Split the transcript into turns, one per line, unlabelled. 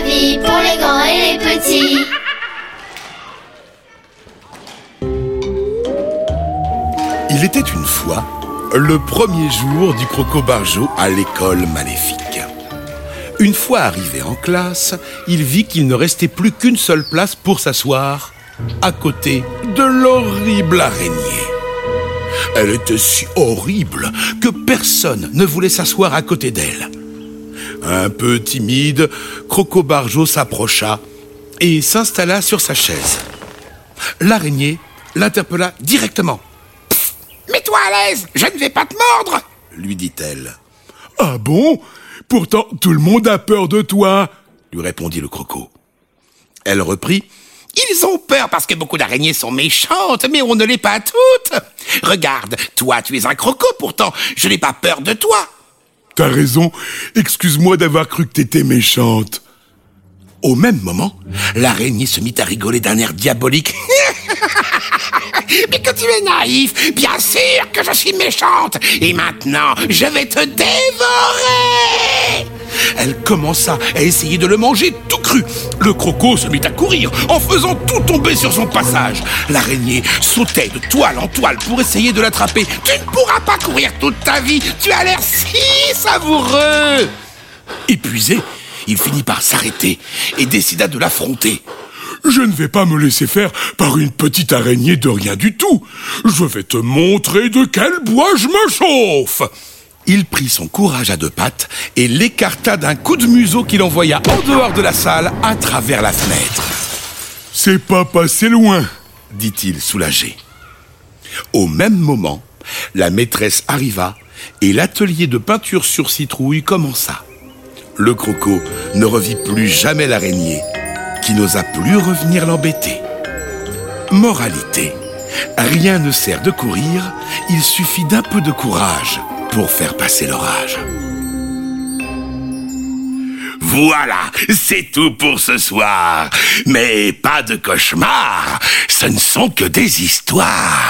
pour les grands et les petits. Il était une fois le premier jour du croco-bargeau à l'école maléfique. Une fois arrivé en classe, il vit qu'il ne restait plus qu'une seule place pour s'asseoir, à côté de l'horrible araignée. Elle était si horrible que personne ne voulait s'asseoir à côté d'elle. Un peu timide, Croco Barjo s'approcha et s'installa sur sa chaise. L'araignée l'interpella directement.
Mets-toi à l'aise, je ne vais pas te mordre
lui dit-elle.
Ah bon? Pourtant, tout le monde a peur de toi,
lui répondit le croco. Elle reprit.
Ils ont peur parce que beaucoup d'araignées sont méchantes, mais on ne l'est pas toutes. Regarde, toi, tu es un croco, pourtant, je n'ai pas peur de toi.
T'as raison, excuse-moi d'avoir cru que t'étais méchante.
Au même moment, l'araignée se mit à rigoler d'un air diabolique.
Mais que tu es naïf Bien sûr que je suis méchante Et maintenant, je vais te dévorer
Elle commença à essayer de le manger tout cru. Le croco se mit à courir en faisant tout tomber sur son passage. L'araignée sautait de toile en toile pour essayer de l'attraper.
Tu ne pourras pas courir toute ta vie Tu as l'air si savoureux
Épuisé, il finit par s'arrêter et décida de l'affronter.
Je ne vais pas me laisser faire par une petite araignée de rien du tout. Je vais te montrer de quel bois je me chauffe.
Il prit son courage à deux pattes et l'écarta d'un coup de museau qu'il envoya en dehors de la salle à travers la fenêtre.
C'est pas passé loin,
dit-il soulagé. Au même moment, la maîtresse arriva et l'atelier de peinture sur citrouille commença. Le croco ne revit plus jamais l'araignée qui n'osa plus revenir l'embêter. Moralité. Rien ne sert de courir, il suffit d'un peu de courage pour faire passer l'orage. Voilà, c'est tout pour ce soir. Mais pas de cauchemar, ce ne sont que des histoires.